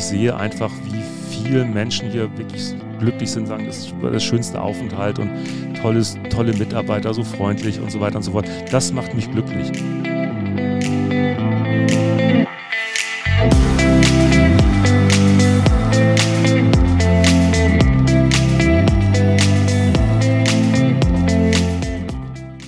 ich sehe einfach, wie viele Menschen hier wirklich glücklich sind, sagen, das war das schönste Aufenthalt und tolles, tolle Mitarbeiter, so freundlich und so weiter und so fort. Das macht mich glücklich.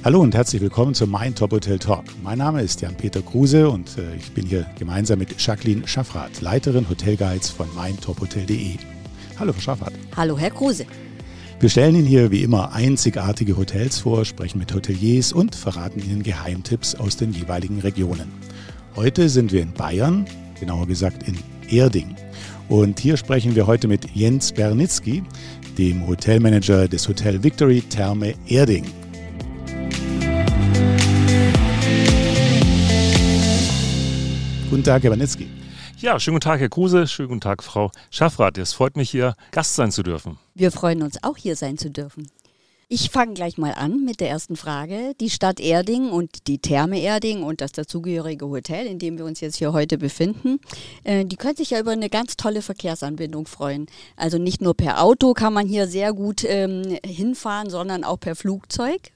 Hallo und herzlich willkommen zum Mein Top Hotel Talk. Mein Name ist Jan-Peter Kruse und äh, ich bin hier gemeinsam mit Jacqueline Schaffrath, Leiterin Hotelguides von meintophotel.de. Hallo, Frau Schaffrath. Hallo, Herr Kruse. Wir stellen Ihnen hier wie immer einzigartige Hotels vor, sprechen mit Hoteliers und verraten Ihnen Geheimtipps aus den jeweiligen Regionen. Heute sind wir in Bayern, genauer gesagt in Erding. Und hier sprechen wir heute mit Jens Bernitzky, dem Hotelmanager des Hotel Victory Therme Erding. Guten Tag, Herr Wanitzki. Ja, schönen guten Tag, Herr Kruse, schönen guten Tag, Frau Schaffrath. Es freut mich hier, Gast sein zu dürfen. Wir freuen uns auch, hier sein zu dürfen. Ich fange gleich mal an mit der ersten Frage. Die Stadt Erding und die Therme Erding und das dazugehörige Hotel, in dem wir uns jetzt hier heute befinden, äh, die können sich ja über eine ganz tolle Verkehrsanbindung freuen. Also nicht nur per Auto kann man hier sehr gut ähm, hinfahren, sondern auch per Flugzeug.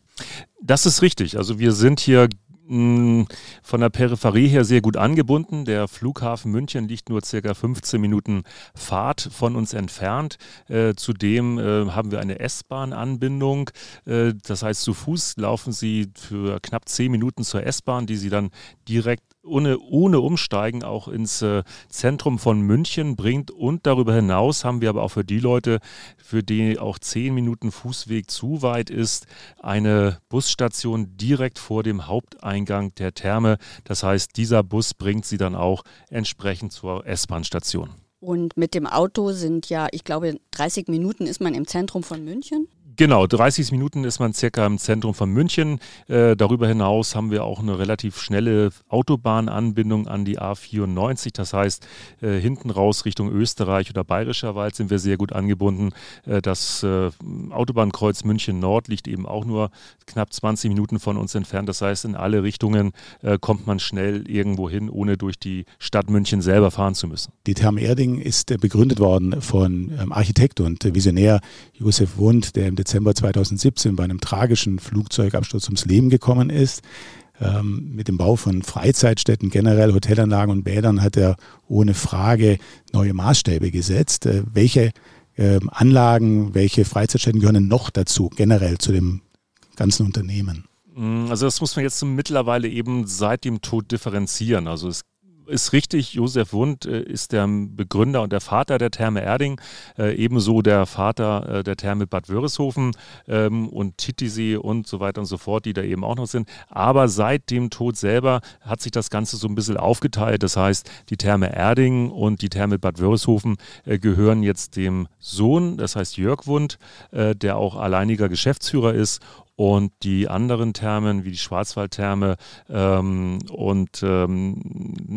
Das ist richtig. Also wir sind hier von der Peripherie her sehr gut angebunden. Der Flughafen München liegt nur circa 15 Minuten Fahrt von uns entfernt. Äh, zudem äh, haben wir eine S-Bahn-Anbindung. Äh, das heißt, zu Fuß laufen Sie für knapp 10 Minuten zur S-Bahn, die Sie dann direkt ohne, ohne Umsteigen auch ins äh, Zentrum von München bringt. Und darüber hinaus haben wir aber auch für die Leute, für die auch zehn Minuten Fußweg zu weit ist, eine Busstation direkt vor dem Haupteingang der Therme. Das heißt, dieser Bus bringt sie dann auch entsprechend zur S-Bahn-Station. Und mit dem Auto sind ja, ich glaube, 30 Minuten ist man im Zentrum von München. Genau, 30 Minuten ist man circa im Zentrum von München. Äh, darüber hinaus haben wir auch eine relativ schnelle Autobahnanbindung an die A94. Das heißt, äh, hinten raus Richtung Österreich oder Bayerischer Wald sind wir sehr gut angebunden. Äh, das äh, Autobahnkreuz München Nord liegt eben auch nur knapp 20 Minuten von uns entfernt. Das heißt, in alle Richtungen äh, kommt man schnell irgendwo hin, ohne durch die Stadt München selber fahren zu müssen. Die Therme Erding ist äh, begründet worden von ähm, Architekt und Visionär Josef Wund, der im Dezember 2017 bei einem tragischen Flugzeugabsturz ums Leben gekommen ist. Ähm, mit dem Bau von Freizeitstätten, generell Hotelanlagen und Bädern hat er ohne Frage neue Maßstäbe gesetzt. Äh, welche äh, Anlagen, welche Freizeitstätten gehören noch dazu, generell zu dem ganzen Unternehmen? Mm, also das muss man jetzt mittlerweile eben seit dem Tod differenzieren. Also es ist richtig, Josef Wund äh, ist der Begründer und der Vater der Therme Erding, äh, ebenso der Vater äh, der Therme Bad Wörishofen ähm, und Titisee und so weiter und so fort, die da eben auch noch sind. Aber seit dem Tod selber hat sich das Ganze so ein bisschen aufgeteilt. Das heißt, die Therme Erding und die Therme Bad Wörishofen gehören jetzt dem Sohn, das heißt Jörg Wund, der auch alleiniger Geschäftsführer ist und die anderen Thermen, wie die Schwarzwaldtherme ähm, und ähm,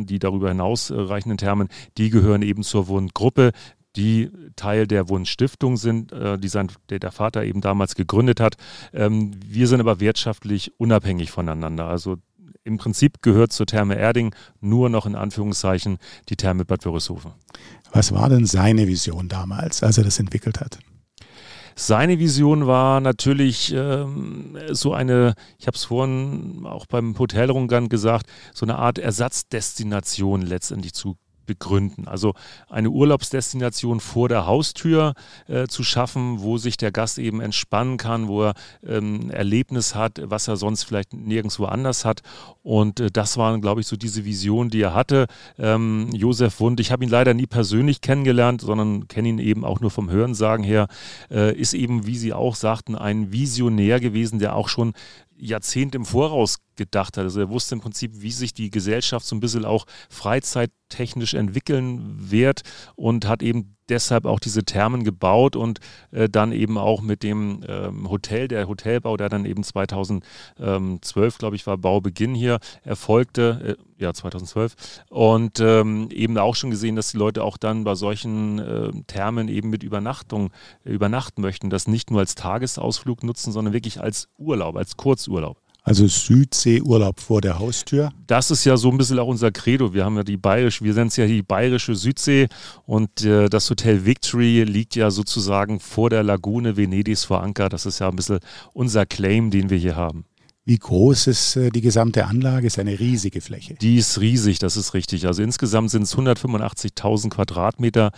die darüber hinaus reichenden Thermen, die gehören eben zur Wundgruppe die Teil der Wundstiftung sind, äh, die sein, der, der, Vater eben damals gegründet hat. Ähm, wir sind aber wirtschaftlich unabhängig voneinander. Also im Prinzip gehört zur Therme Erding nur noch in Anführungszeichen die Therme Bad Wörishofen. Was war denn seine Vision damals, als er das entwickelt hat? Seine Vision war natürlich ähm, so eine, ich habe es vorhin auch beim Hotelrundgang gesagt, so eine Art Ersatzdestination letztendlich zu begründen. Also eine Urlaubsdestination vor der Haustür äh, zu schaffen, wo sich der Gast eben entspannen kann, wo er ähm, Erlebnis hat, was er sonst vielleicht nirgendwo anders hat. Und äh, das waren, glaube ich, so diese Vision, die er hatte. Ähm, Josef Wund, ich habe ihn leider nie persönlich kennengelernt, sondern kenne ihn eben auch nur vom Hörensagen her, äh, ist eben, wie Sie auch sagten, ein Visionär gewesen, der auch schon Jahrzehnte im Voraus gedacht hat. Also er wusste im Prinzip, wie sich die Gesellschaft so ein bisschen auch freizeittechnisch entwickeln wird und hat eben deshalb auch diese Thermen gebaut und äh, dann eben auch mit dem ähm, Hotel, der Hotelbau, der dann eben 2012, glaube ich, war Baubeginn hier, erfolgte, äh, ja 2012 und ähm, eben auch schon gesehen, dass die Leute auch dann bei solchen äh, Thermen eben mit Übernachtung übernachten möchten, das nicht nur als Tagesausflug nutzen, sondern wirklich als Urlaub, als Kurzurlaub. Also Südseeurlaub vor der Haustür. Das ist ja so ein bisschen auch unser Credo. Wir haben ja die bayerische, wir es ja die bayerische Südsee und äh, das Hotel Victory liegt ja sozusagen vor der Lagune Venedigs vor Anker. Das ist ja ein bisschen unser Claim, den wir hier haben. Wie groß ist äh, die gesamte Anlage? Ist eine riesige Fläche. Die ist riesig, das ist richtig. Also insgesamt sind es 185.000 Quadratmeter,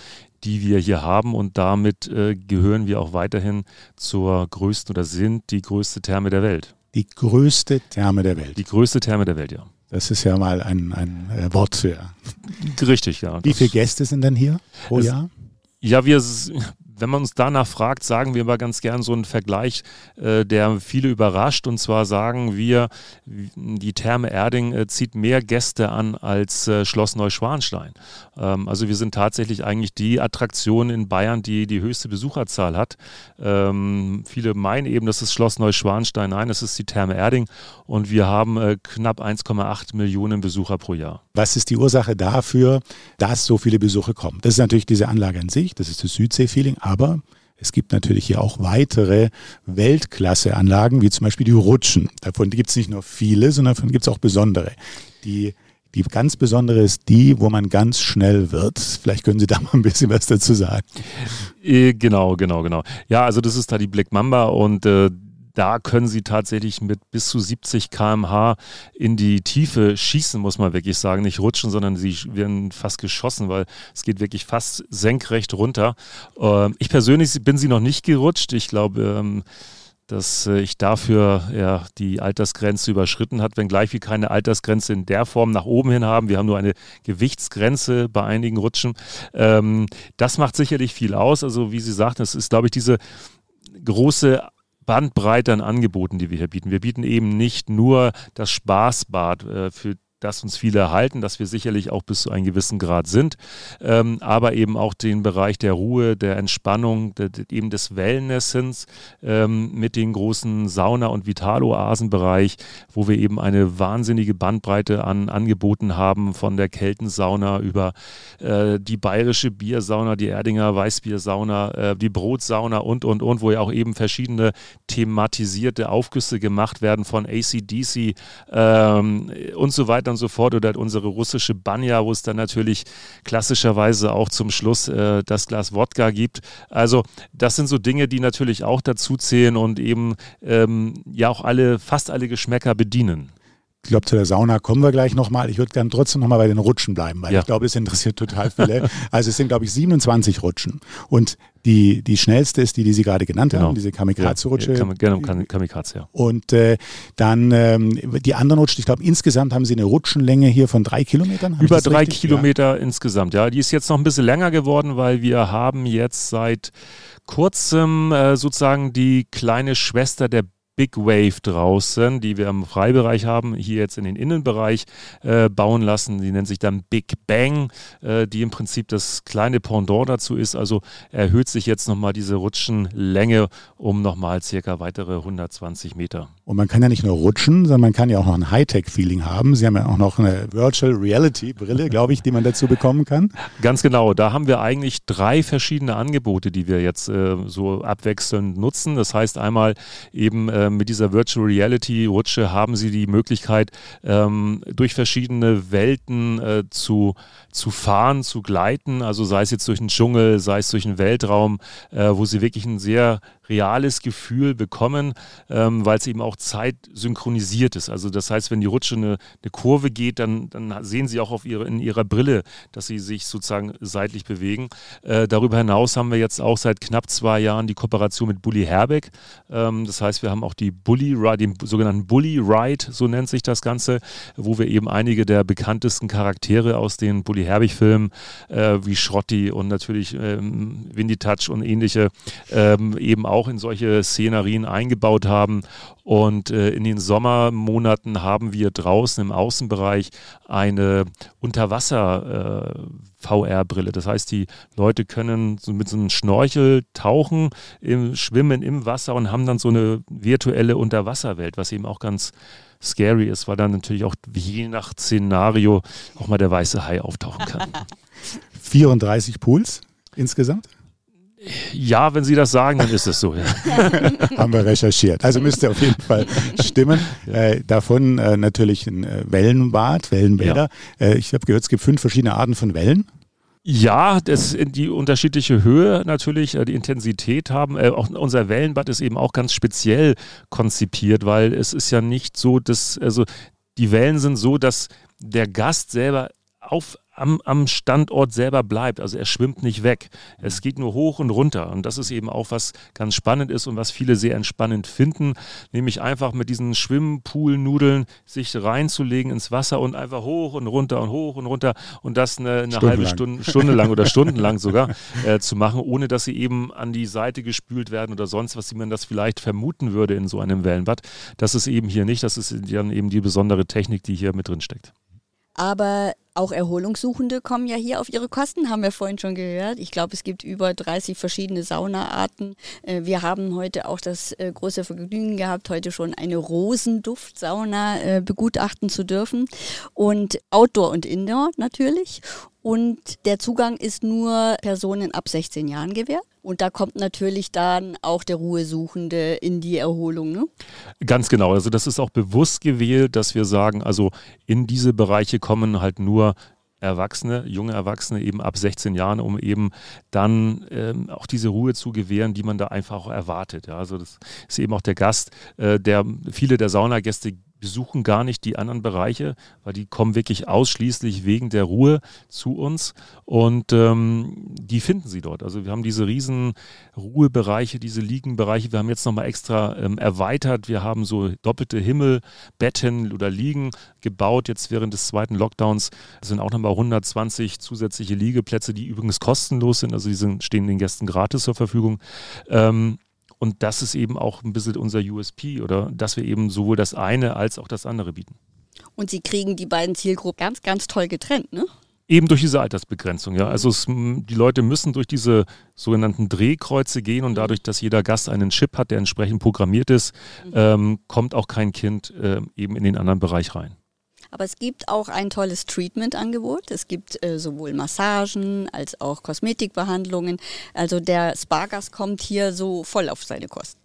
die wir hier haben und damit äh, gehören wir auch weiterhin zur größten oder sind die größte Therme der Welt. Die größte Therme der Welt. Die größte Therme der Welt, ja. Das ist ja mal ein, ein äh, Wort für. Richtig, ja. Wie viele Gäste sind denn hier pro Jahr? Ja, wir, wenn man uns danach fragt, sagen wir immer ganz gern so einen Vergleich, äh, der viele überrascht. Und zwar sagen wir, die Therme Erding äh, zieht mehr Gäste an als äh, Schloss Neuschwanstein. Ähm, also wir sind tatsächlich eigentlich die Attraktion in Bayern, die die höchste Besucherzahl hat. Ähm, viele meinen eben, das ist Schloss Neuschwanstein. Nein, das ist die Therme Erding. Und wir haben äh, knapp 1,8 Millionen Besucher pro Jahr. Was ist die Ursache dafür, dass so viele Besucher kommen? Das ist natürlich diese Anlage an sich, das ist das Südsee-Feeling, aber es gibt natürlich hier auch weitere Weltklasse-Anlagen, wie zum Beispiel die Rutschen. Davon gibt es nicht nur viele, sondern davon gibt es auch besondere. Die, die ganz besondere ist die, wo man ganz schnell wird. Vielleicht können Sie da mal ein bisschen was dazu sagen. Äh, genau, genau, genau. Ja, also das ist da die Black Mamba und äh, da können sie tatsächlich mit bis zu 70 km/h in die Tiefe schießen, muss man wirklich sagen. Nicht rutschen, sondern sie werden fast geschossen, weil es geht wirklich fast senkrecht runter. Ähm, ich persönlich bin sie noch nicht gerutscht. Ich glaube, ähm, dass äh, ich dafür ja, die Altersgrenze überschritten hat, wenngleich wir keine Altersgrenze in der Form nach oben hin haben. Wir haben nur eine Gewichtsgrenze bei einigen Rutschen. Ähm, das macht sicherlich viel aus. Also wie Sie sagten, es ist, glaube ich, diese große Bandbreite an Angeboten, die wir hier bieten. Wir bieten eben nicht nur das Spaßbad äh, für das uns viele erhalten, dass wir sicherlich auch bis zu einem gewissen Grad sind, ähm, aber eben auch den Bereich der Ruhe, der Entspannung, der, eben des Wellnessens ähm, mit den großen Sauna- und Vitaloasenbereich, wo wir eben eine wahnsinnige Bandbreite an Angeboten haben, von der Keltensauna über äh, die bayerische Biersauna, die Erdinger Weißbiersauna, äh, die Brotsauna und, und, und, wo ja auch eben verschiedene thematisierte Aufgüsse gemacht werden von ACDC ähm, und so weiter und so fort oder unsere russische Banja, wo es dann natürlich klassischerweise auch zum Schluss äh, das Glas Wodka gibt. Also das sind so Dinge, die natürlich auch dazu zählen und eben ähm, ja auch alle, fast alle Geschmäcker bedienen. Ich glaube, zu der Sauna kommen wir gleich nochmal. Ich würde gerne trotzdem nochmal bei den Rutschen bleiben, weil ja. ich glaube, es interessiert total viele. also es sind, glaube ich, 27 Rutschen. Und die, die schnellste ist die, die Sie gerade genannt genau. haben, diese Kamikaze-Rutsche. Ja, genau, Kamikaze, ja. Und äh, dann ähm, die anderen Rutschen, ich glaube, insgesamt haben Sie eine Rutschenlänge hier von drei Kilometern. Über drei richtig? Kilometer ja. insgesamt, ja. Die ist jetzt noch ein bisschen länger geworden, weil wir haben jetzt seit kurzem äh, sozusagen die kleine Schwester der Big Wave draußen, die wir im Freibereich haben, hier jetzt in den Innenbereich äh, bauen lassen. Die nennt sich dann Big Bang, äh, die im Prinzip das kleine Pendant dazu ist. Also erhöht sich jetzt nochmal diese Rutschenlänge um nochmal circa weitere 120 Meter. Und man kann ja nicht nur rutschen, sondern man kann ja auch noch ein Hightech-Feeling haben. Sie haben ja auch noch eine Virtual Reality-Brille, glaube ich, die man dazu bekommen kann. Ganz genau. Da haben wir eigentlich drei verschiedene Angebote, die wir jetzt äh, so abwechselnd nutzen. Das heißt einmal eben äh, mit dieser Virtual Reality-Rutsche haben Sie die Möglichkeit, ähm, durch verschiedene Welten äh, zu, zu fahren, zu gleiten. Also sei es jetzt durch den Dschungel, sei es durch den Weltraum, äh, wo Sie wirklich ein sehr reales Gefühl bekommen, ähm, weil es eben auch zeitsynchronisiert ist. Also das heißt, wenn die Rutsche eine, eine Kurve geht, dann, dann sehen Sie auch auf ihre, in Ihrer Brille, dass sie sich sozusagen seitlich bewegen. Äh, darüber hinaus haben wir jetzt auch seit knapp zwei Jahren die Kooperation mit Bully Herbeck. Ähm, das heißt, wir haben auch die Bully den sogenannten Bully Ride, so nennt sich das Ganze, wo wir eben einige der bekanntesten Charaktere aus den Bully Herbig-Filmen äh, wie Schrotti und natürlich ähm, Windy Touch und ähnliche ähm, eben auch in solche Szenerien eingebaut haben. Und äh, in den Sommermonaten haben wir draußen im Außenbereich eine Unterwasser-VR-Brille. Äh, das heißt, die Leute können so mit so einem Schnorchel tauchen, im, schwimmen im Wasser und haben dann so eine virtuelle Unterwasserwelt, was eben auch ganz scary ist, weil dann natürlich auch je nach Szenario auch mal der weiße Hai auftauchen kann. 34 Pools insgesamt? Ja, wenn Sie das sagen, dann ist es so. Ja. Haben wir recherchiert. Also müsste auf jeden Fall stimmen. Äh, davon äh, natürlich ein äh, Wellenbad, Wellenbäder. Ja. Äh, ich habe gehört, es gibt fünf verschiedene Arten von Wellen. Ja, das die unterschiedliche Höhe natürlich, äh, die Intensität haben. Äh, auch unser Wellenbad ist eben auch ganz speziell konzipiert, weil es ist ja nicht so, dass also die Wellen sind so, dass der Gast selber auf am, am Standort selber bleibt. Also er schwimmt nicht weg. Es geht nur hoch und runter. Und das ist eben auch was ganz spannend ist und was viele sehr entspannend finden, nämlich einfach mit diesen Schwimmpoolnudeln sich reinzulegen ins Wasser und einfach hoch und runter und hoch und runter und das eine, eine halbe Stunde, Stunde lang oder stundenlang sogar äh, zu machen, ohne dass sie eben an die Seite gespült werden oder sonst was, wie man das vielleicht vermuten würde in so einem Wellenbad. Das ist eben hier nicht. Das ist dann eben die besondere Technik, die hier mit drin steckt. Aber auch Erholungssuchende kommen ja hier auf ihre Kosten, haben wir vorhin schon gehört. Ich glaube, es gibt über 30 verschiedene Saunaarten. Äh, wir haben heute auch das äh, große Vergnügen gehabt, heute schon eine Rosenduftsauna äh, begutachten zu dürfen. Und Outdoor und Indoor natürlich. Und der Zugang ist nur Personen ab 16 Jahren gewährt. Und da kommt natürlich dann auch der Ruhesuchende in die Erholung. Ne? Ganz genau. Also das ist auch bewusst gewählt, dass wir sagen, also in diese Bereiche kommen halt nur Erwachsene, junge Erwachsene eben ab 16 Jahren, um eben dann ähm, auch diese Ruhe zu gewähren, die man da einfach auch erwartet. Ja, also das ist eben auch der Gast, äh, der viele der Saunagäste besuchen gar nicht die anderen Bereiche, weil die kommen wirklich ausschließlich wegen der Ruhe zu uns und ähm, die finden sie dort. Also wir haben diese riesen Ruhebereiche, diese Liegenbereiche. Wir haben jetzt nochmal extra ähm, erweitert. Wir haben so doppelte Himmelbetten oder Liegen gebaut jetzt während des zweiten Lockdowns. Das sind auch nochmal 120 zusätzliche Liegeplätze, die übrigens kostenlos sind. Also die sind, stehen den Gästen gratis zur Verfügung. Ähm, und das ist eben auch ein bisschen unser USP oder dass wir eben sowohl das eine als auch das andere bieten. Und Sie kriegen die beiden Zielgruppen ganz, ganz toll getrennt, ne? Eben durch diese Altersbegrenzung, ja. Also es, die Leute müssen durch diese sogenannten Drehkreuze gehen und dadurch, dass jeder Gast einen Chip hat, der entsprechend programmiert ist, mhm. ähm, kommt auch kein Kind äh, eben in den anderen Bereich rein. Aber es gibt auch ein tolles Treatment-Angebot. Es gibt äh, sowohl Massagen als auch Kosmetikbehandlungen. Also der Spargas kommt hier so voll auf seine Kosten.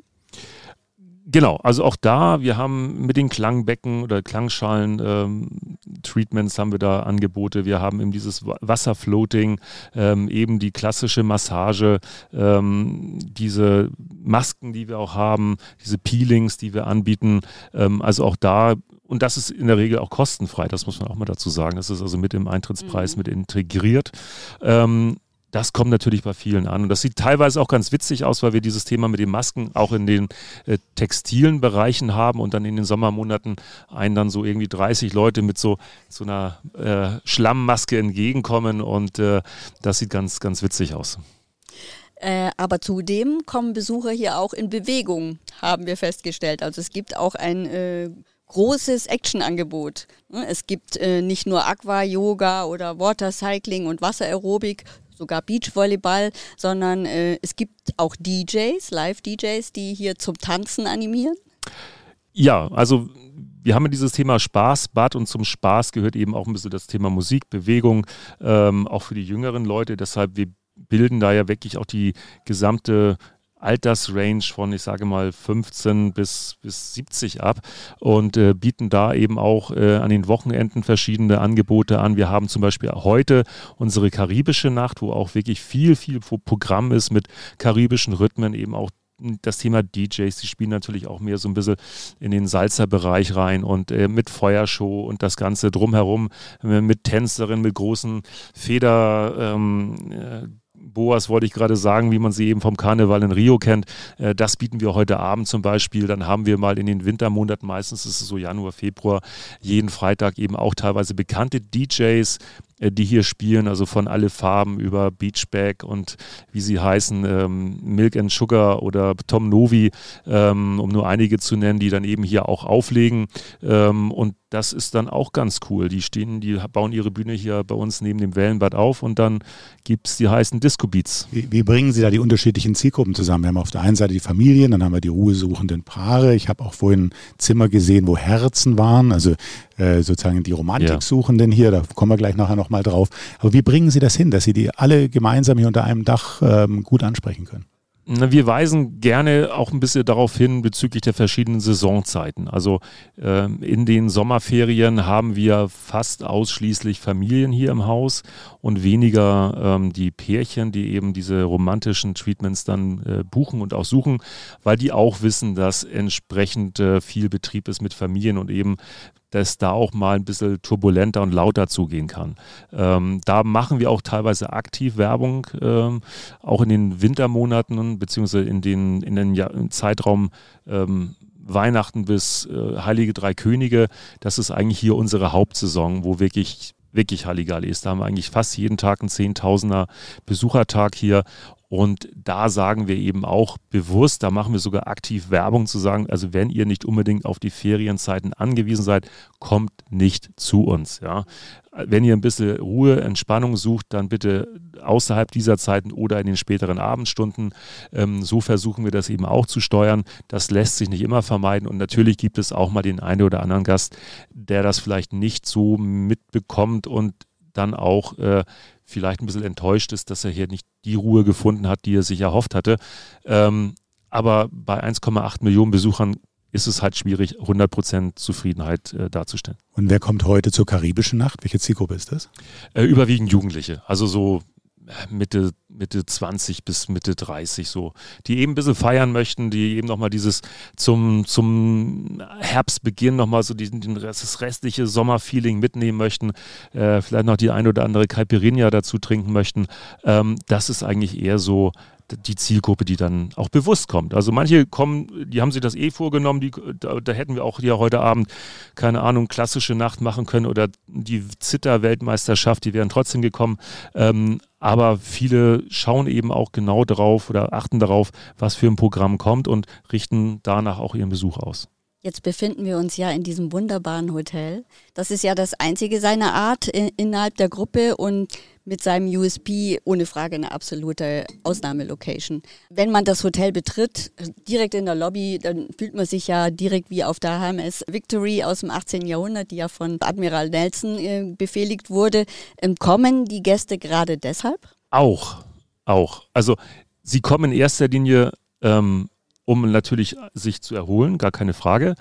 Genau, also auch da, wir haben mit den Klangbecken oder Klangschalen ähm, Treatments haben wir da Angebote. Wir haben eben dieses Wasserfloating, ähm, eben die klassische Massage, ähm, diese Masken, die wir auch haben, diese Peelings, die wir anbieten. Ähm, also auch da und das ist in der Regel auch kostenfrei, das muss man auch mal dazu sagen. Das ist also mit im Eintrittspreis mhm. mit integriert. Das kommt natürlich bei vielen an. Und das sieht teilweise auch ganz witzig aus, weil wir dieses Thema mit den Masken auch in den äh, textilen Bereichen haben und dann in den Sommermonaten einen dann so irgendwie 30 Leute mit so, so einer äh, Schlammmaske entgegenkommen. Und äh, das sieht ganz, ganz witzig aus. Äh, aber zudem kommen Besucher hier auch in Bewegung, haben wir festgestellt. Also es gibt auch ein äh, großes Actionangebot. Ne, es gibt äh, nicht nur Aqua-Yoga oder Watercycling und Wasseraerobik, sogar Beachvolleyball, sondern äh, es gibt auch DJs, Live-DJs, die hier zum Tanzen animieren. Ja, also wir haben ja dieses Thema Spaß, Bad und zum Spaß gehört eben auch ein bisschen das Thema Musik, Bewegung, ähm, auch für die jüngeren Leute. Deshalb, wir bilden da ja wirklich auch die gesamte Altersrange von, ich sage mal, 15 bis, bis 70 ab und äh, bieten da eben auch äh, an den Wochenenden verschiedene Angebote an. Wir haben zum Beispiel heute unsere karibische Nacht, wo auch wirklich viel, viel Programm ist mit karibischen Rhythmen, eben auch das Thema DJs, die spielen natürlich auch mehr so ein bisschen in den Salzer-Bereich rein und äh, mit Feuershow und das Ganze drumherum, äh, mit Tänzerinnen, mit großen Feder. Ähm, äh, Boas wollte ich gerade sagen, wie man sie eben vom Karneval in Rio kennt. Äh, das bieten wir heute Abend zum Beispiel. Dann haben wir mal in den Wintermonaten, meistens ist es so Januar, Februar, jeden Freitag eben auch teilweise bekannte DJs, äh, die hier spielen, also von alle Farben über Beachback und wie sie heißen, ähm, Milk and Sugar oder Tom Novi, ähm, um nur einige zu nennen, die dann eben hier auch auflegen. Ähm, und das ist dann auch ganz cool. Die stehen, die bauen ihre Bühne hier bei uns neben dem Wellenbad auf und dann gibt es die heißen Disco Beats. Wie, wie, bringen Sie da die unterschiedlichen Zielgruppen zusammen? Wir haben auf der einen Seite die Familien, dann haben wir die ruhesuchenden Paare. Ich habe auch vorhin Zimmer gesehen, wo Herzen waren, also äh, sozusagen die Romantiksuchenden hier, da kommen wir gleich nachher noch nochmal drauf. Aber wie bringen Sie das hin, dass Sie die alle gemeinsam hier unter einem Dach ähm, gut ansprechen können? Wir weisen gerne auch ein bisschen darauf hin bezüglich der verschiedenen Saisonzeiten. Also äh, in den Sommerferien haben wir fast ausschließlich Familien hier im Haus und weniger ähm, die Pärchen, die eben diese romantischen Treatments dann äh, buchen und auch suchen, weil die auch wissen, dass entsprechend äh, viel Betrieb ist mit Familien und eben dass da auch mal ein bisschen turbulenter und lauter zugehen kann. Ähm, da machen wir auch teilweise aktiv Werbung, ähm, auch in den Wintermonaten beziehungsweise in den, in den ja Zeitraum ähm, Weihnachten bis äh, Heilige Drei Könige. Das ist eigentlich hier unsere Hauptsaison, wo wirklich wirklich Halligalli ist. Da haben wir eigentlich fast jeden Tag einen Zehntausender Besuchertag hier und da sagen wir eben auch bewusst, da machen wir sogar aktiv Werbung zu sagen, also wenn ihr nicht unbedingt auf die Ferienzeiten angewiesen seid, kommt nicht zu uns. Ja. Wenn ihr ein bisschen Ruhe, Entspannung sucht, dann bitte außerhalb dieser Zeiten oder in den späteren Abendstunden. Ähm, so versuchen wir das eben auch zu steuern. Das lässt sich nicht immer vermeiden. Und natürlich gibt es auch mal den einen oder anderen Gast, der das vielleicht nicht so mitbekommt und dann auch äh, vielleicht ein bisschen enttäuscht ist, dass er hier nicht die Ruhe gefunden hat, die er sich erhofft hatte. Ähm, aber bei 1,8 Millionen Besuchern ist es halt schwierig, 100% Zufriedenheit äh, darzustellen. Und wer kommt heute zur karibischen Nacht? Welche Zielgruppe ist das? Äh, überwiegend Jugendliche, also so Mitte, Mitte 20 bis Mitte 30 so, die eben ein bisschen feiern möchten, die eben nochmal dieses zum, zum Herbstbeginn nochmal so diesen, den Rest, das restliche Sommerfeeling mitnehmen möchten, äh, vielleicht noch die ein oder andere Caipirinha dazu trinken möchten. Ähm, das ist eigentlich eher so die Zielgruppe, die dann auch bewusst kommt. Also manche kommen, die haben sich das eh vorgenommen, die, da, da, hätten wir auch ja heute Abend, keine Ahnung, klassische Nacht machen können oder die Zitter-Weltmeisterschaft, die wären trotzdem gekommen. Ähm, aber viele schauen eben auch genau darauf oder achten darauf, was für ein Programm kommt und richten danach auch ihren Besuch aus. Jetzt befinden wir uns ja in diesem wunderbaren Hotel. Das ist ja das einzige seiner Art in, innerhalb der Gruppe und mit seinem USP ohne Frage eine absolute Ausnahmelocation. Wenn man das Hotel betritt, direkt in der Lobby, dann fühlt man sich ja direkt wie auf der HMS Victory aus dem 18. Jahrhundert, die ja von Admiral Nelson äh, befehligt wurde. Ähm, kommen die Gäste gerade deshalb? Auch, auch. Also sie kommen in erster Linie, ähm, um natürlich sich zu erholen, gar keine Frage.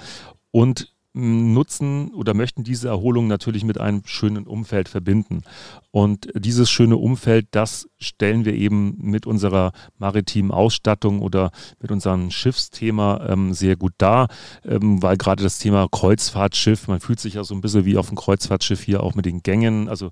Und nutzen oder möchten diese Erholung natürlich mit einem schönen Umfeld verbinden. Und dieses schöne Umfeld, das stellen wir eben mit unserer maritimen Ausstattung oder mit unserem Schiffsthema ähm, sehr gut dar, ähm, weil gerade das Thema Kreuzfahrtschiff, man fühlt sich ja so ein bisschen wie auf dem Kreuzfahrtschiff hier auch mit den Gängen, also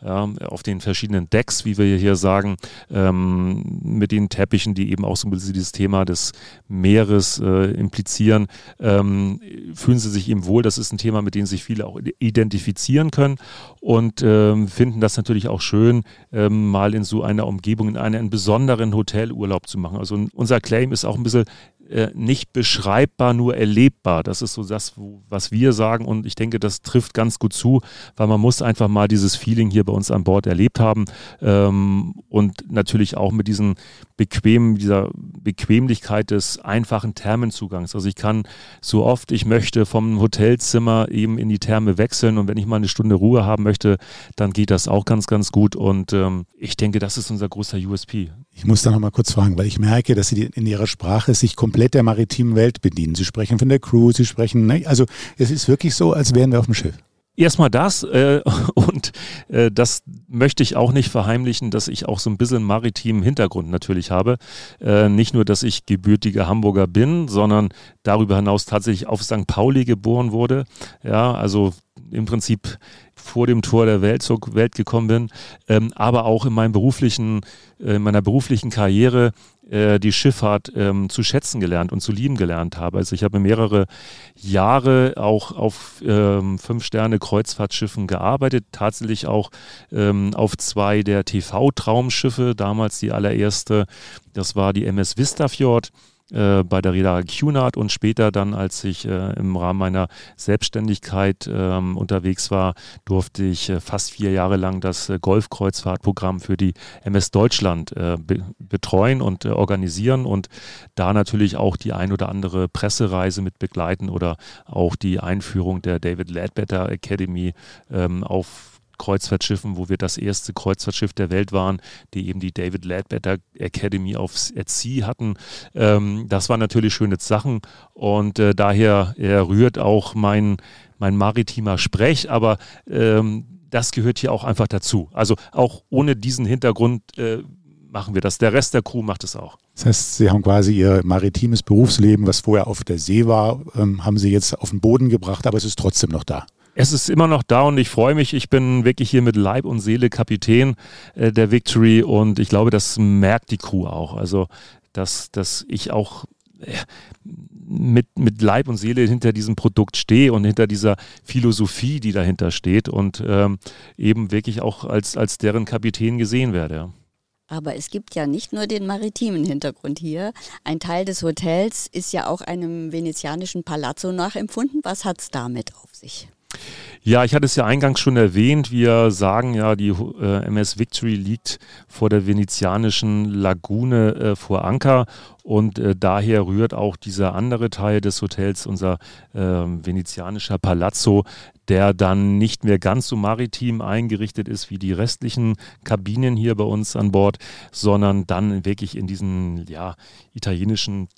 ja, auf den verschiedenen Decks, wie wir hier sagen, ähm, mit den Teppichen, die eben auch so ein bisschen dieses Thema des Meeres äh, implizieren, ähm, fühlen sie sich eben wohl. Das ist ein Thema, mit dem sich viele auch identifizieren können und ähm, finden das natürlich auch schön, ähm, mal in so einer Umgebung, in einem besonderen Hotelurlaub zu machen. Also unser Claim ist auch ein bisschen äh, nicht beschreibbar, nur erlebbar. Das ist so das, was wir sagen und ich denke, das trifft ganz gut zu, weil man muss einfach mal dieses Feeling hier bei uns an Bord erlebt haben ähm, und natürlich auch mit diesen bequem, dieser Bequemlichkeit des einfachen Thermenzugangs. Also ich kann so oft ich möchte vom Hotelzimmer eben in die Therme wechseln und wenn ich mal eine Stunde Ruhe haben möchte, dann geht das auch ganz, ganz gut und ähm, ich denke, das ist unser großer USP. Ich muss da noch mal kurz fragen, weil ich merke, dass Sie in Ihrer Sprache sich komplett der maritimen Welt bedienen. Sie sprechen von der Crew, Sie sprechen, ne? also es ist wirklich so, als wären wir auf dem Schiff. Erstmal das äh, und äh, das möchte ich auch nicht verheimlichen, dass ich auch so ein bisschen maritimen Hintergrund natürlich habe. Äh, nicht nur, dass ich gebürtiger Hamburger bin, sondern darüber hinaus tatsächlich auf St. Pauli geboren wurde. Ja, also im Prinzip vor dem Tor der Welt zur Welt gekommen bin, ähm, aber auch in meinem beruflichen, äh, in meiner beruflichen Karriere äh, die Schifffahrt ähm, zu schätzen gelernt und zu lieben gelernt habe. Also ich habe mehrere Jahre auch auf ähm, fünf Sterne Kreuzfahrtschiffen gearbeitet, tatsächlich auch ähm, auf zwei der TV-Traumschiffe, damals die allererste, das war die MS Vistafjord äh, bei der Reederei Cunard und später dann, als ich äh, im Rahmen meiner Selbstständigkeit äh, unterwegs war, durfte ich äh, fast vier Jahre lang das äh, Golfkreuzfahrtprogramm für die MS Deutschland äh, be betreuen und organisieren und da natürlich auch die ein oder andere Pressereise mit begleiten oder auch die Einführung der David Ledbetter Academy ähm, auf Kreuzfahrtschiffen, wo wir das erste Kreuzfahrtschiff der Welt waren, die eben die David Ledbetter Academy of at Sea hatten. Ähm, das waren natürlich schöne Sachen und äh, daher rührt auch mein, mein maritimer Sprech, aber ähm, das gehört hier auch einfach dazu. Also auch ohne diesen Hintergrund äh, machen wir das. Der Rest der Crew macht es auch. Das heißt, Sie haben quasi Ihr maritimes Berufsleben, was vorher auf der See war, ähm, haben Sie jetzt auf den Boden gebracht, aber es ist trotzdem noch da. Es ist immer noch da und ich freue mich. Ich bin wirklich hier mit Leib und Seele Kapitän äh, der Victory und ich glaube, das merkt die Crew auch. Also, dass, dass ich auch äh, mit, mit Leib und Seele hinter diesem Produkt stehe und hinter dieser Philosophie, die dahinter steht und ähm, eben wirklich auch als, als deren Kapitän gesehen werde. Aber es gibt ja nicht nur den maritimen Hintergrund hier. Ein Teil des Hotels ist ja auch einem venezianischen Palazzo nachempfunden. Was hat es damit auf sich? Ja, ich hatte es ja eingangs schon erwähnt. Wir sagen ja, die äh, MS Victory liegt vor der venezianischen Lagune äh, vor Anker und äh, daher rührt auch dieser andere Teil des Hotels, unser ähm, venezianischer Palazzo, der dann nicht mehr ganz so maritim eingerichtet ist wie die restlichen Kabinen hier bei uns an Bord, sondern dann wirklich in diesen ja, italienischen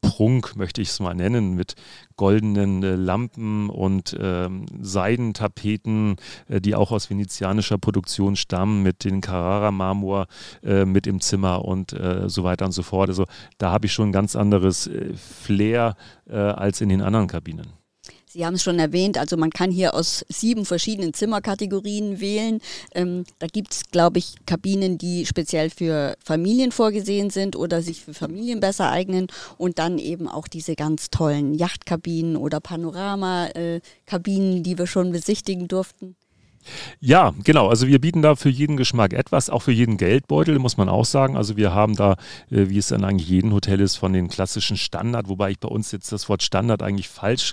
Prunk, möchte ich es mal nennen, mit goldenen äh, Lampen und ähm, Seidentapeten, äh, die auch aus venezianischer Produktion stammen, mit den Carrara-Marmor äh, mit im Zimmer und äh, so weiter und so fort. Also da habe ich schon ein ganz anderes äh, Flair äh, als in den anderen Kabinen. Sie haben es schon erwähnt, also man kann hier aus sieben verschiedenen Zimmerkategorien wählen. Ähm, da gibt es, glaube ich, Kabinen, die speziell für Familien vorgesehen sind oder sich für Familien besser eignen. Und dann eben auch diese ganz tollen Yachtkabinen oder Panoramakabinen, äh, die wir schon besichtigen durften. Ja, genau. Also wir bieten da für jeden Geschmack etwas, auch für jeden Geldbeutel, muss man auch sagen. Also wir haben da, äh, wie es dann eigentlich jeden Hotel ist, von den klassischen Standard, wobei ich bei uns jetzt das Wort Standard eigentlich falsch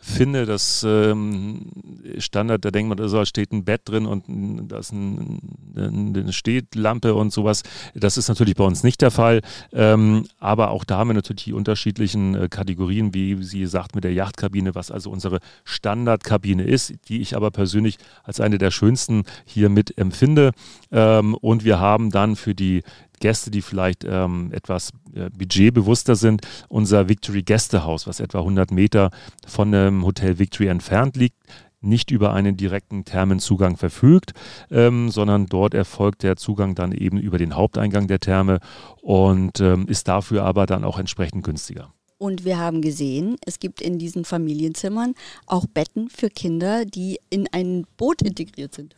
finde. Das ähm, Standard, da denkt man, da steht ein Bett drin und da ist ein, eine Stehlampe und sowas. Das ist natürlich bei uns nicht der Fall. Ähm, aber auch da haben wir natürlich die unterschiedlichen äh, Kategorien, wie sie sagt, mit der Yachtkabine, was also unsere Standardkabine ist, die ich aber persönlich als eine der schönsten hier mit empfinde. Ähm, und wir haben dann für die Gäste, die vielleicht ähm, etwas äh, budgetbewusster sind, unser Victory Gästehaus, was etwa 100 Meter von dem Hotel Victory entfernt liegt nicht über einen direkten Thermenzugang verfügt, ähm, sondern dort erfolgt der Zugang dann eben über den Haupteingang der Therme und ähm, ist dafür aber dann auch entsprechend günstiger. Und wir haben gesehen, es gibt in diesen Familienzimmern auch Betten für Kinder, die in ein Boot integriert sind.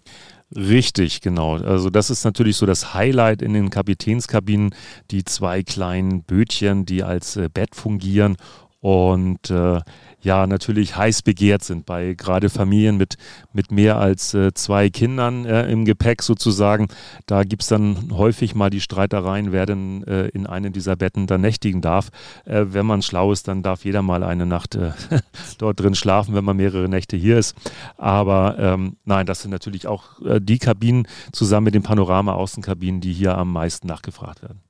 Richtig, genau. Also das ist natürlich so das Highlight in den Kapitänskabinen, die zwei kleinen Bötchen, die als äh, Bett fungieren und äh, ja natürlich heiß begehrt sind bei gerade Familien mit, mit mehr als äh, zwei Kindern äh, im Gepäck sozusagen. Da gibt es dann häufig mal die Streitereien, wer denn äh, in einem dieser Betten dann nächtigen darf. Äh, wenn man schlau ist, dann darf jeder mal eine Nacht äh, dort drin schlafen, wenn man mehrere Nächte hier ist. Aber ähm, nein, das sind natürlich auch äh, die Kabinen zusammen mit den Panorama-Außenkabinen, die hier am meisten nachgefragt werden.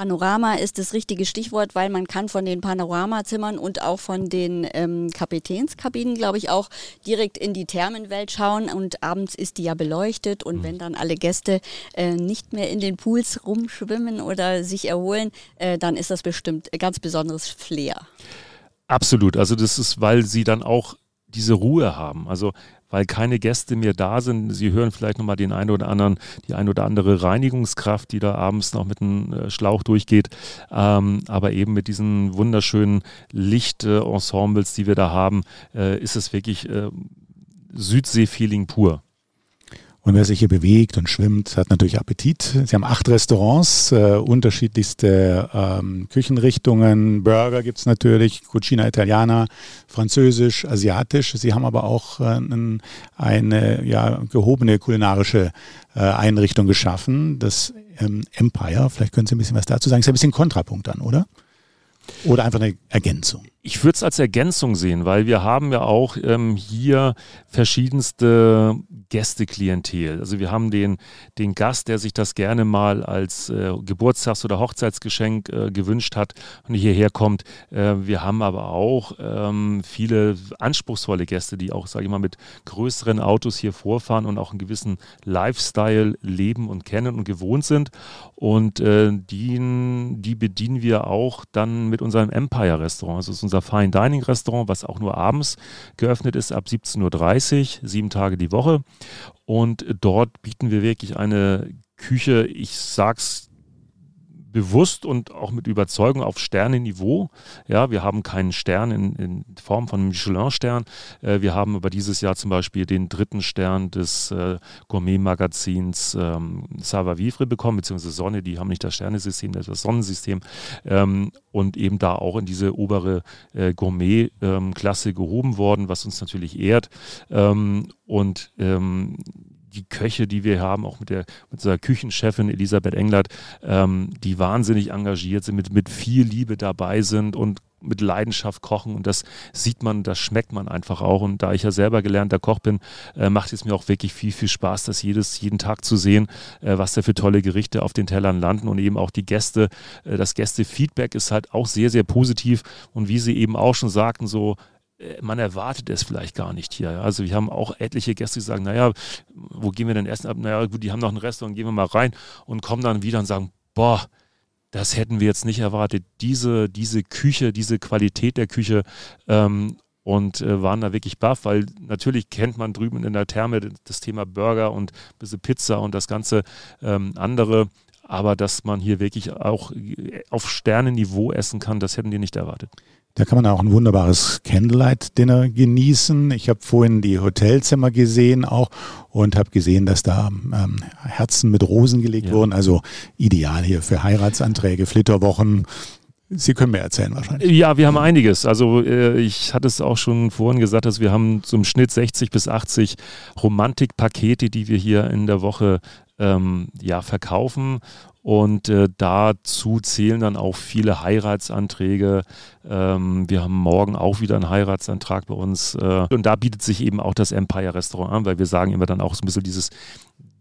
Panorama ist das richtige Stichwort, weil man kann von den Panoramazimmern und auch von den ähm, Kapitänskabinen, glaube ich, auch direkt in die Thermenwelt schauen und abends ist die ja beleuchtet und mhm. wenn dann alle Gäste äh, nicht mehr in den Pools rumschwimmen oder sich erholen, äh, dann ist das bestimmt ein ganz besonderes Flair. Absolut, also das ist, weil sie dann auch diese Ruhe haben. Also weil keine Gäste mehr da sind. Sie hören vielleicht nochmal den einen oder anderen, die ein oder andere Reinigungskraft, die da abends noch mit einem äh, Schlauch durchgeht. Ähm, aber eben mit diesen wunderschönen Lichtensembles, die wir da haben, äh, ist es wirklich äh, Südsee-Feeling pur. Und wer sich hier bewegt und schwimmt, hat natürlich Appetit. Sie haben acht Restaurants, äh, unterschiedlichste ähm, Küchenrichtungen. Burger gibt es natürlich, Cucina Italiana, Französisch, Asiatisch. Sie haben aber auch äh, eine ja, gehobene kulinarische äh, Einrichtung geschaffen, das ähm, Empire. Vielleicht können Sie ein bisschen was dazu sagen. Ist ja ein bisschen Kontrapunkt dann, oder? Oder einfach eine Ergänzung? Ich würde es als Ergänzung sehen, weil wir haben ja auch ähm, hier verschiedenste Gästeklientel. Also wir haben den, den Gast, der sich das gerne mal als äh, Geburtstags- oder Hochzeitsgeschenk äh, gewünscht hat und hierher kommt. Äh, wir haben aber auch ähm, viele anspruchsvolle Gäste, die auch, sage ich mal, mit größeren Autos hier vorfahren und auch einen gewissen Lifestyle leben und kennen und gewohnt sind. Und äh, die, die bedienen wir auch dann mit unserem Empire-Restaurant. Also unser Fine Dining Restaurant, was auch nur abends geöffnet ist, ab 17.30 Uhr, sieben Tage die Woche. Und dort bieten wir wirklich eine Küche, ich sag's bewusst und auch mit Überzeugung auf Sternenniveau. Ja, wir haben keinen Stern in, in Form von Michelin-Stern. Äh, wir haben aber dieses Jahr zum Beispiel den dritten Stern des äh, Gourmet-Magazins ähm, Sava Vivre bekommen, beziehungsweise Sonne, die haben nicht das Sternesystem, das, das Sonnensystem. Ähm, und eben da auch in diese obere äh, Gourmet-Klasse ähm, gehoben worden, was uns natürlich ehrt. Ähm, und ähm, die Köche, die wir haben, auch mit der mit unserer Küchenchefin Elisabeth Englert, ähm, die wahnsinnig engagiert sind, mit, mit viel Liebe dabei sind und mit Leidenschaft kochen und das sieht man, das schmeckt man einfach auch. Und da ich ja selber gelernter Koch bin, äh, macht es mir auch wirklich viel, viel Spaß, das jedes, jeden Tag zu sehen, äh, was da für tolle Gerichte auf den Tellern landen und eben auch die Gäste. Äh, das Gästefeedback ist halt auch sehr, sehr positiv und wie Sie eben auch schon sagten, so man erwartet es vielleicht gar nicht hier. Also wir haben auch etliche Gäste, die sagen, naja, wo gehen wir denn essen ab? Naja, gut, die haben noch ein Restaurant, gehen wir mal rein und kommen dann wieder und sagen, boah, das hätten wir jetzt nicht erwartet. Diese, diese Küche, diese Qualität der Küche ähm, und äh, waren da wirklich baff, weil natürlich kennt man drüben in der Therme das Thema Burger und ein bisschen Pizza und das ganze ähm, andere. Aber dass man hier wirklich auch auf Sternenniveau essen kann, das hätten die nicht erwartet. Da kann man auch ein wunderbares Candlelight-Dinner genießen. Ich habe vorhin die Hotelzimmer gesehen auch und habe gesehen, dass da ähm, Herzen mit Rosen gelegt ja. wurden. Also ideal hier für Heiratsanträge, Flitterwochen. Sie können mir erzählen wahrscheinlich. Ja, wir haben einiges. Also äh, ich hatte es auch schon vorhin gesagt, dass wir haben zum Schnitt 60 bis 80 Romantikpakete, die wir hier in der Woche ähm, ja, verkaufen. Und äh, dazu zählen dann auch viele Heiratsanträge. Ähm, wir haben morgen auch wieder einen Heiratsantrag bei uns. Äh, und da bietet sich eben auch das Empire Restaurant an, weil wir sagen immer dann auch so ein bisschen dieses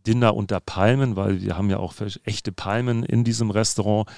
Dinner unter Palmen, weil wir haben ja auch echte Palmen in diesem Restaurant,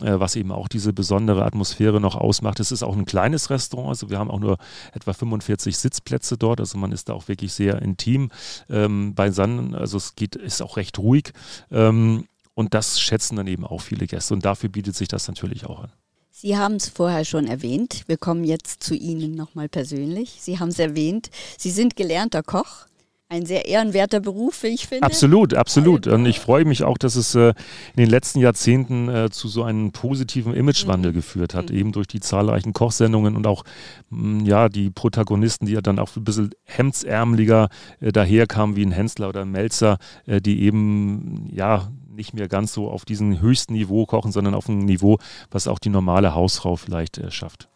äh, was eben auch diese besondere Atmosphäre noch ausmacht. Es ist auch ein kleines Restaurant, also wir haben auch nur etwa 45 Sitzplätze dort, also man ist da auch wirklich sehr intim ähm, beisammen, also es geht, ist auch recht ruhig. Ähm, und das schätzen dann eben auch viele Gäste. Und dafür bietet sich das natürlich auch an. Sie haben es vorher schon erwähnt. Wir kommen jetzt zu Ihnen nochmal persönlich. Sie haben es erwähnt. Sie sind gelernter Koch. Ein sehr ehrenwerter Beruf, wie ich finde. Absolut, absolut. Und ich freue mich auch, dass es äh, in den letzten Jahrzehnten äh, zu so einem positiven Imagewandel mhm. geführt hat, mhm. eben durch die zahlreichen Kochsendungen und auch mh, ja, die Protagonisten, die ja dann auch ein bisschen hemdsärmeliger äh, daherkamen, wie ein Hensler oder ein Melzer, die eben ja nicht mehr ganz so auf diesem höchsten Niveau kochen, sondern auf einem Niveau, was auch die normale Hausfrau vielleicht äh, schafft.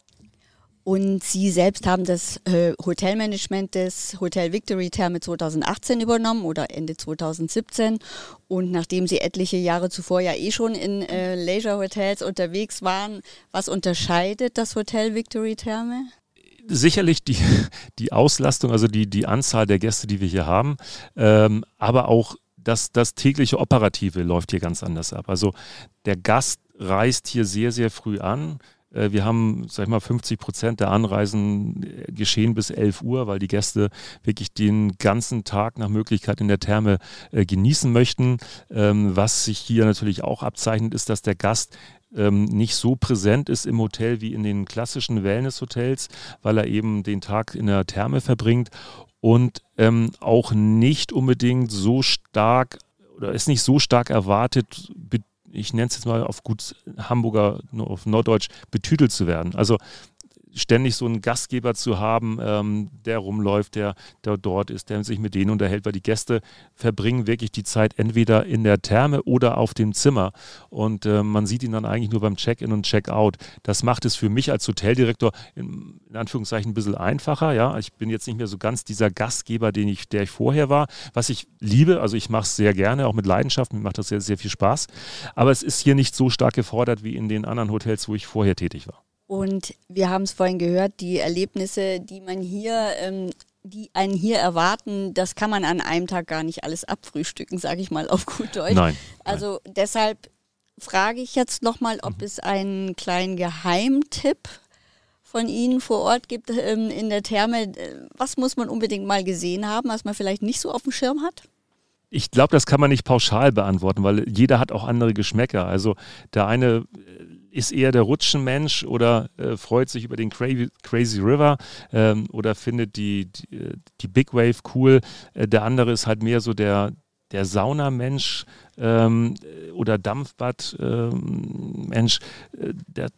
Und Sie selbst haben das äh, Hotelmanagement des Hotel Victory Therme 2018 übernommen oder Ende 2017. Und nachdem Sie etliche Jahre zuvor ja eh schon in äh, Leisure Hotels unterwegs waren, was unterscheidet das Hotel Victory Therme? Sicherlich die, die Auslastung, also die, die Anzahl der Gäste, die wir hier haben, ähm, aber auch das, das tägliche Operative läuft hier ganz anders ab. Also der Gast reist hier sehr, sehr früh an. Äh, wir haben, sag ich mal, 50 Prozent der Anreisen äh, geschehen bis 11 Uhr, weil die Gäste wirklich den ganzen Tag nach Möglichkeit in der Therme äh, genießen möchten. Ähm, was sich hier natürlich auch abzeichnet, ist, dass der Gast ähm, nicht so präsent ist im Hotel wie in den klassischen Wellness-Hotels, weil er eben den Tag in der Therme verbringt und ähm, auch nicht unbedingt so stark oder ist nicht so stark erwartet, ich nenne es jetzt mal auf gut Hamburger, auf Norddeutsch, betütelt zu werden. Also ständig so einen Gastgeber zu haben, ähm, der rumläuft, der, der dort ist, der sich mit denen unterhält, weil die Gäste verbringen wirklich die Zeit entweder in der Therme oder auf dem Zimmer. Und äh, man sieht ihn dann eigentlich nur beim Check-in und Check-out. Das macht es für mich als Hoteldirektor in, in, Anführungszeichen ein bisschen einfacher. Ja? Ich bin jetzt nicht mehr so ganz dieser Gastgeber, den ich, der ich vorher war, was ich liebe. Also ich mache es sehr gerne, auch mit Leidenschaft. Mir macht das sehr, sehr viel Spaß. Aber es ist hier nicht so stark gefordert wie in den anderen Hotels, wo ich vorher tätig war. Und wir haben es vorhin gehört, die Erlebnisse, die man hier, ähm, die einen hier erwarten, das kann man an einem Tag gar nicht alles abfrühstücken, sage ich mal auf gut Deutsch. Nein. Also deshalb frage ich jetzt nochmal, ob es einen kleinen Geheimtipp von Ihnen vor Ort gibt ähm, in der Therme. Was muss man unbedingt mal gesehen haben, was man vielleicht nicht so auf dem Schirm hat? Ich glaube, das kann man nicht pauschal beantworten, weil jeder hat auch andere Geschmäcker. Also der eine äh, ist eher der Rutschenmensch oder äh, freut sich über den Crazy, Crazy River ähm, oder findet die, die, äh, die, Big Wave cool. Äh, der andere ist halt mehr so der, der Saunamensch ähm, oder Dampfbad-Mensch. Ähm, äh,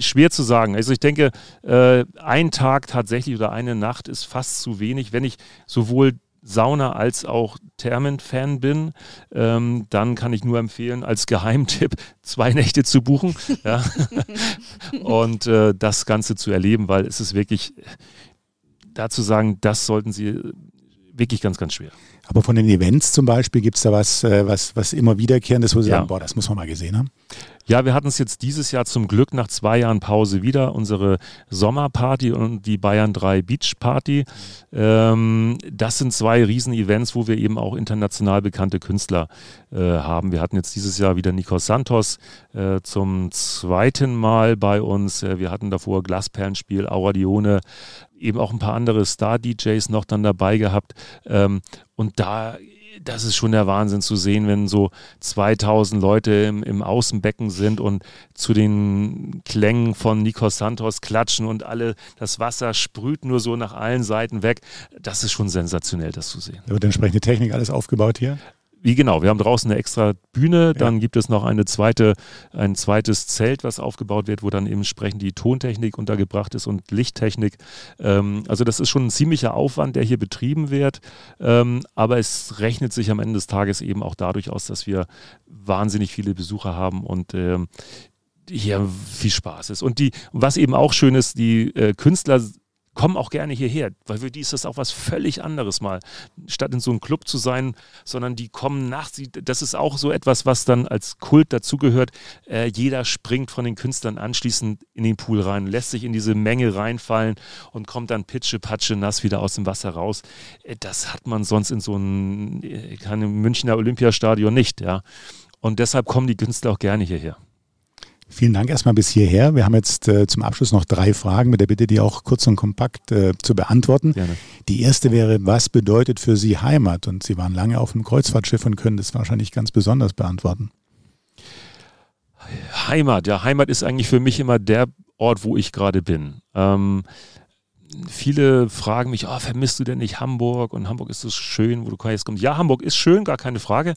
schwer zu sagen. Also ich denke, äh, ein Tag tatsächlich oder eine Nacht ist fast zu wenig, wenn ich sowohl Sauna als auch Thermen-Fan bin, ähm, dann kann ich nur empfehlen, als Geheimtipp zwei Nächte zu buchen ja. und äh, das Ganze zu erleben, weil es ist wirklich, dazu sagen, das sollten Sie wirklich ganz, ganz schwer. Aber von den Events zum Beispiel gibt es da was, äh, was, was immer wiederkehrendes, wo Sie ja. sagen, boah, das muss man mal gesehen haben? Ja, wir hatten es jetzt dieses Jahr zum Glück nach zwei Jahren Pause wieder, unsere Sommerparty und die Bayern 3 Beach Party. Ähm, das sind zwei Riesen-Events, wo wir eben auch international bekannte Künstler äh, haben. Wir hatten jetzt dieses Jahr wieder Nikos Santos äh, zum zweiten Mal bei uns. Äh, wir hatten davor Glasperlenspiel, Aura Dione, eben auch ein paar andere Star-DJs noch dann dabei gehabt. Ähm, und da das ist schon der Wahnsinn zu sehen, wenn so 2000 Leute im, im Außenbecken sind und zu den Klängen von Nikos Santos klatschen und alle, das Wasser sprüht nur so nach allen Seiten weg. Das ist schon sensationell, das zu sehen. Da wird entsprechende Technik alles aufgebaut hier? Wie genau, wir haben draußen eine extra Bühne, dann ja. gibt es noch eine zweite, ein zweites Zelt, was aufgebaut wird, wo dann eben entsprechend die Tontechnik untergebracht ist und Lichttechnik. Ähm, also das ist schon ein ziemlicher Aufwand, der hier betrieben wird, ähm, aber es rechnet sich am Ende des Tages eben auch dadurch aus, dass wir wahnsinnig viele Besucher haben und ähm, hier viel Spaß ist. Und die, was eben auch schön ist, die äh, Künstler kommen auch gerne hierher, weil für die ist das auch was völlig anderes mal, statt in so einem Club zu sein, sondern die kommen nach, das ist auch so etwas, was dann als Kult dazugehört. Äh, jeder springt von den Künstlern anschließend in den Pool rein, lässt sich in diese Menge reinfallen und kommt dann pitsche, patsche, nass wieder aus dem Wasser raus. Äh, das hat man sonst in so einem, äh, Münchner Olympiastadion nicht, ja. Und deshalb kommen die Künstler auch gerne hierher. Vielen Dank erstmal bis hierher. Wir haben jetzt äh, zum Abschluss noch drei Fragen mit der Bitte, die auch kurz und kompakt äh, zu beantworten. Gerne. Die erste wäre, was bedeutet für Sie Heimat? Und Sie waren lange auf dem Kreuzfahrtschiff und können das wahrscheinlich ganz besonders beantworten. Heimat, ja, Heimat ist eigentlich für mich immer der Ort, wo ich gerade bin. Ähm, viele fragen mich, oh, vermisst du denn nicht Hamburg? Und Hamburg ist so schön, wo du jetzt kommst. Ja, Hamburg ist schön, gar keine Frage.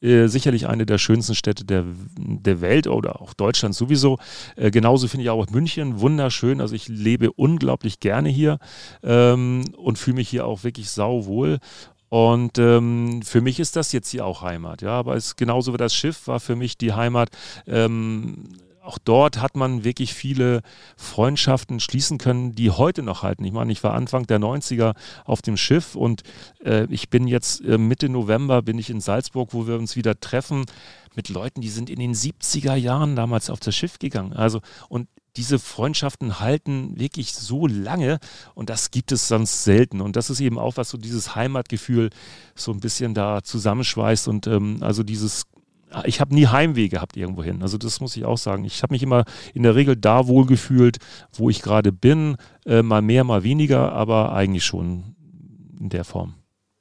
Äh, sicherlich eine der schönsten Städte der, der Welt oder auch Deutschland sowieso. Äh, genauso finde ich auch München wunderschön. Also ich lebe unglaublich gerne hier ähm, und fühle mich hier auch wirklich sauwohl. Und ähm, für mich ist das jetzt hier auch Heimat, ja. Aber es genauso wie das Schiff war für mich die Heimat. Ähm, auch dort hat man wirklich viele Freundschaften schließen können, die heute noch halten. Ich meine, ich war Anfang der 90er auf dem Schiff und äh, ich bin jetzt äh, Mitte November bin ich in Salzburg, wo wir uns wieder treffen mit Leuten, die sind in den 70er Jahren damals auf das Schiff gegangen. Also und diese Freundschaften halten wirklich so lange und das gibt es sonst selten. Und das ist eben auch, was so dieses Heimatgefühl so ein bisschen da zusammenschweißt und ähm, also dieses ich habe nie Heimweh gehabt irgendwohin. Also das muss ich auch sagen. Ich habe mich immer in der Regel da wohlgefühlt, wo ich gerade bin. Äh, mal mehr, mal weniger, aber eigentlich schon in der Form.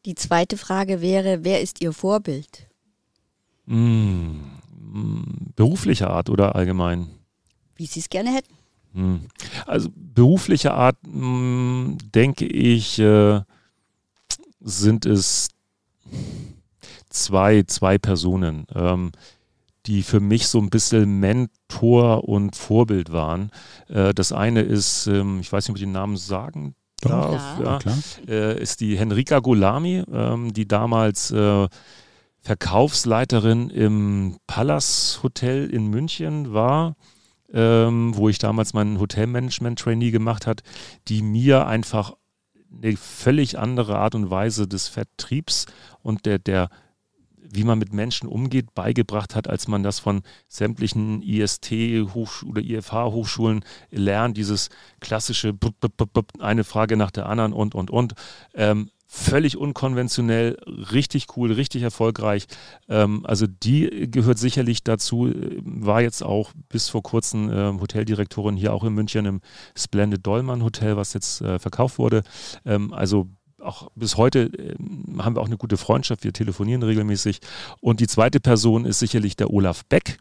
Die zweite Frage wäre, wer ist Ihr Vorbild? Mmh, beruflicher Art oder allgemein? Wie Sie es gerne hätten. Mmh. Also beruflicher Art, mh, denke ich, äh, sind es zwei, zwei Personen, ähm, die für mich so ein bisschen Mentor und Vorbild waren. Äh, das eine ist, ähm, ich weiß nicht, ob ich den Namen sagen darf, ja, ja, äh, ist die Henrika Golami, ähm, die damals äh, Verkaufsleiterin im Palace Hotel in München war. Ähm, wo ich damals mein Hotelmanagement-Trainee gemacht hat, die mir einfach eine völlig andere Art und Weise des Vertriebs und der, der wie man mit Menschen umgeht, beigebracht hat, als man das von sämtlichen IST oder IFH-Hochschulen lernt, dieses klassische eine Frage nach der anderen und, und, und. Ähm, völlig unkonventionell, richtig cool, richtig erfolgreich. Ähm, also die gehört sicherlich dazu, war jetzt auch bis vor kurzem äh, Hoteldirektorin hier auch in München im Splendid Dollmann Hotel, was jetzt äh, verkauft wurde. Ähm, also auch bis heute äh, haben wir auch eine gute Freundschaft, wir telefonieren regelmäßig. Und die zweite Person ist sicherlich der Olaf Beck.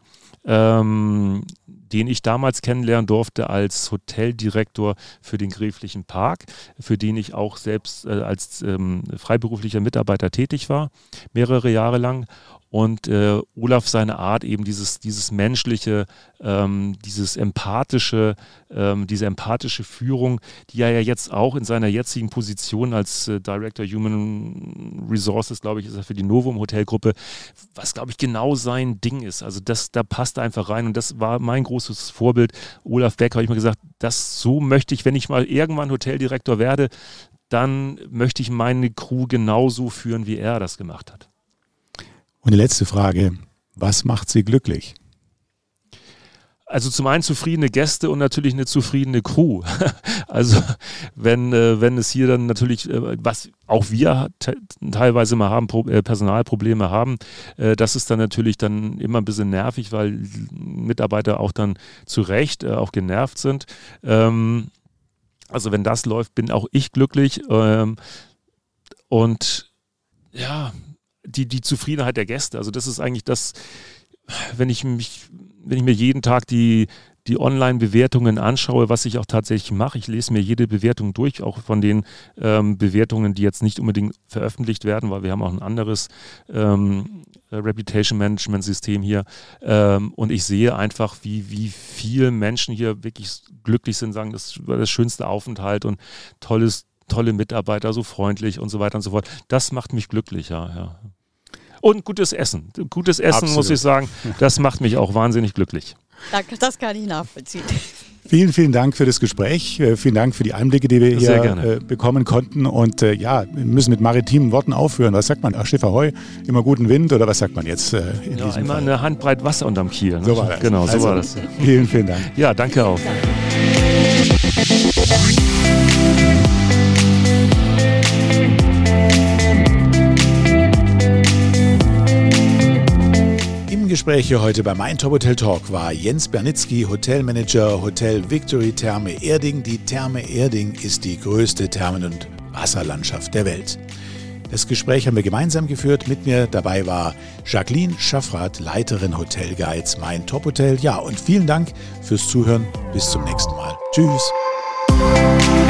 Ähm, den ich damals kennenlernen durfte als Hoteldirektor für den Gräflichen Park, für den ich auch selbst äh, als ähm, freiberuflicher Mitarbeiter tätig war, mehrere Jahre lang und äh, Olaf seine Art eben dieses, dieses menschliche, ähm, dieses empathische, ähm, diese empathische Führung, die er ja jetzt auch in seiner jetzigen Position als äh, Director Human Resources, glaube ich, ist er für die Novum Hotelgruppe, was glaube ich genau sein Ding ist. Also das, da passt er einfach rein und das war mein großes Vorbild. Olaf Beck habe ich mir gesagt, das so möchte ich, wenn ich mal irgendwann Hoteldirektor werde, dann möchte ich meine Crew genauso führen, wie er das gemacht hat. Und die letzte Frage, was macht Sie glücklich? Also zum einen zufriedene Gäste und natürlich eine zufriedene Crew. Also wenn, äh, wenn es hier dann natürlich, äh, was auch wir teilweise mal haben, äh, Personalprobleme haben, das ist dann natürlich dann immer ein bisschen nervig, weil Mitarbeiter auch dann zu Recht auch genervt sind. Ähm, also wenn das läuft, bin auch ich glücklich. Ähm, und ja, die, die Zufriedenheit der Gäste. Also das ist eigentlich das, wenn ich mich, wenn ich mir jeden Tag die, die Online-Bewertungen anschaue, was ich auch tatsächlich mache. Ich lese mir jede Bewertung durch, auch von den ähm, Bewertungen, die jetzt nicht unbedingt veröffentlicht werden, weil wir haben auch ein anderes ähm, Reputation Management System hier. Ähm, und ich sehe einfach, wie, wie viele Menschen hier wirklich glücklich sind, sagen, das war das schönste Aufenthalt und tolles, tolle Mitarbeiter, so freundlich und so weiter und so fort. Das macht mich glücklich, ja. Und gutes Essen. Gutes Essen, Absolut. muss ich sagen, das macht mich auch wahnsinnig glücklich. Das kann ich nachvollziehen. Vielen, vielen Dank für das Gespräch. Äh, vielen Dank für die Einblicke, die wir Sehr hier gerne. Äh, bekommen konnten. Und äh, ja, wir müssen mit maritimen Worten aufhören. Was sagt man? Ach, Schiff Ahoi, immer guten Wind oder was sagt man jetzt äh, in ja, diesem immer Fall? eine Handbreit Wasser unterm Kiel. Ne? So war das. Genau, so also, war das. Vielen, vielen Dank. Ja, danke auch. Danke. Gespräche heute bei Mein Top Hotel Talk war Jens Bernitzky, Hotelmanager Hotel Victory Therme Erding. Die Therme Erding ist die größte Thermen- und Wasserlandschaft der Welt. Das Gespräch haben wir gemeinsam geführt. Mit mir dabei war Jacqueline Schaffrath, Leiterin Hotel Guides Mein Top Hotel. Ja, und vielen Dank fürs Zuhören. Bis zum nächsten Mal. Tschüss.